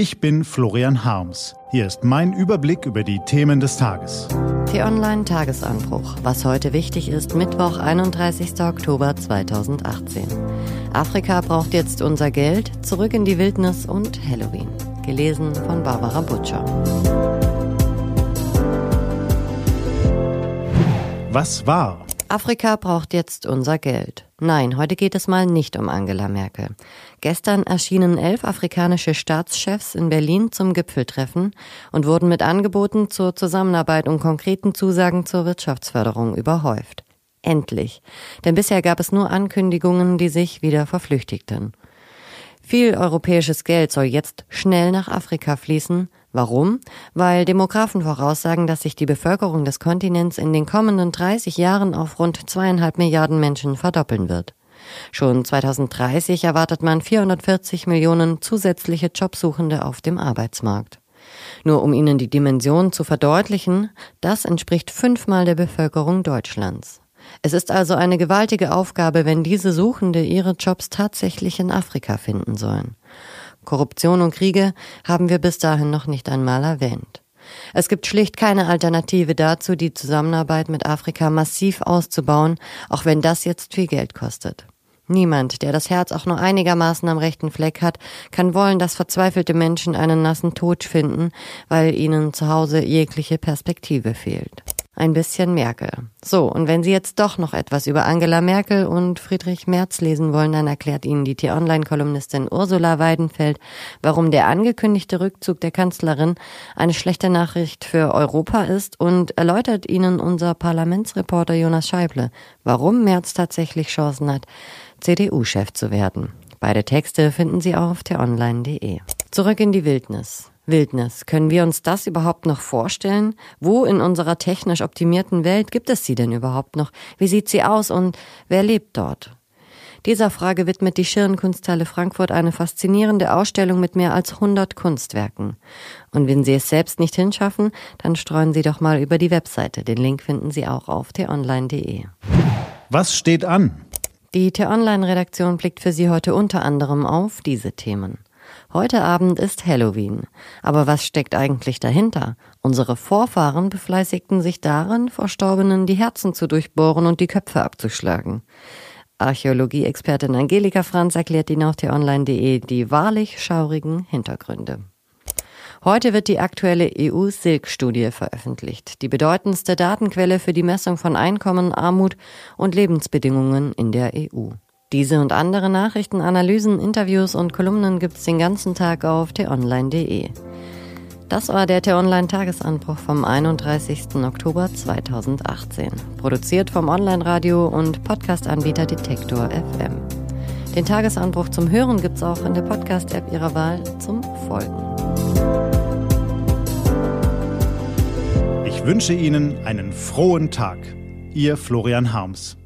Ich bin Florian Harms. Hier ist mein Überblick über die Themen des Tages. T-Online Tagesanbruch. Was heute wichtig ist, Mittwoch, 31. Oktober 2018. Afrika braucht jetzt unser Geld, zurück in die Wildnis und Halloween. Gelesen von Barbara Butcher. Was war? Afrika braucht jetzt unser Geld. Nein, heute geht es mal nicht um Angela Merkel. Gestern erschienen elf afrikanische Staatschefs in Berlin zum Gipfeltreffen und wurden mit Angeboten zur Zusammenarbeit und konkreten Zusagen zur Wirtschaftsförderung überhäuft. Endlich. Denn bisher gab es nur Ankündigungen, die sich wieder verflüchtigten. Viel europäisches Geld soll jetzt schnell nach Afrika fließen. Warum? Weil Demografen voraussagen, dass sich die Bevölkerung des Kontinents in den kommenden 30 Jahren auf rund zweieinhalb Milliarden Menschen verdoppeln wird. Schon 2030 erwartet man 440 Millionen zusätzliche Jobsuchende auf dem Arbeitsmarkt. Nur um Ihnen die Dimension zu verdeutlichen, das entspricht fünfmal der Bevölkerung Deutschlands. Es ist also eine gewaltige Aufgabe, wenn diese Suchende ihre Jobs tatsächlich in Afrika finden sollen. Korruption und Kriege haben wir bis dahin noch nicht einmal erwähnt. Es gibt schlicht keine Alternative dazu, die Zusammenarbeit mit Afrika massiv auszubauen, auch wenn das jetzt viel Geld kostet. Niemand, der das Herz auch nur einigermaßen am rechten Fleck hat, kann wollen, dass verzweifelte Menschen einen nassen Tod finden, weil ihnen zu Hause jegliche Perspektive fehlt ein bisschen Merkel. So, und wenn Sie jetzt doch noch etwas über Angela Merkel und Friedrich Merz lesen wollen, dann erklärt Ihnen die T-Online-Kolumnistin Ursula Weidenfeld, warum der angekündigte Rückzug der Kanzlerin eine schlechte Nachricht für Europa ist und erläutert Ihnen unser Parlamentsreporter Jonas Scheible, warum Merz tatsächlich Chancen hat, CDU-Chef zu werden. Beide Texte finden Sie auf t-online.de. Zurück in die Wildnis. Wildnis. Können wir uns das überhaupt noch vorstellen? Wo in unserer technisch optimierten Welt gibt es sie denn überhaupt noch? Wie sieht sie aus und wer lebt dort? Dieser Frage widmet die Schirnkunsthalle Frankfurt eine faszinierende Ausstellung mit mehr als 100 Kunstwerken. Und wenn Sie es selbst nicht hinschaffen, dann streuen Sie doch mal über die Webseite. Den Link finden Sie auch auf t-online.de. Was steht an? Die T-Online-Redaktion blickt für Sie heute unter anderem auf diese Themen. Heute Abend ist Halloween. Aber was steckt eigentlich dahinter? Unsere Vorfahren befleißigten sich darin, Verstorbenen die Herzen zu durchbohren und die Köpfe abzuschlagen. Archäologie-Expertin Angelika Franz erklärt Ihnen auf t-online.de die wahrlich schaurigen Hintergründe. Heute wird die aktuelle EU-Silk-Studie veröffentlicht, die bedeutendste Datenquelle für die Messung von Einkommen, Armut und Lebensbedingungen in der EU. Diese und andere Nachrichten, Analysen, Interviews und Kolumnen gibt's den ganzen Tag auf t-online.de. Das war der T-Online-Tagesanbruch vom 31. Oktober 2018. Produziert vom Online-Radio und Podcast-Anbieter Detektor FM. Den Tagesanbruch zum Hören gibt's auch in der Podcast-App Ihrer Wahl zum Folgen. Ich wünsche Ihnen einen frohen Tag. Ihr Florian Harms.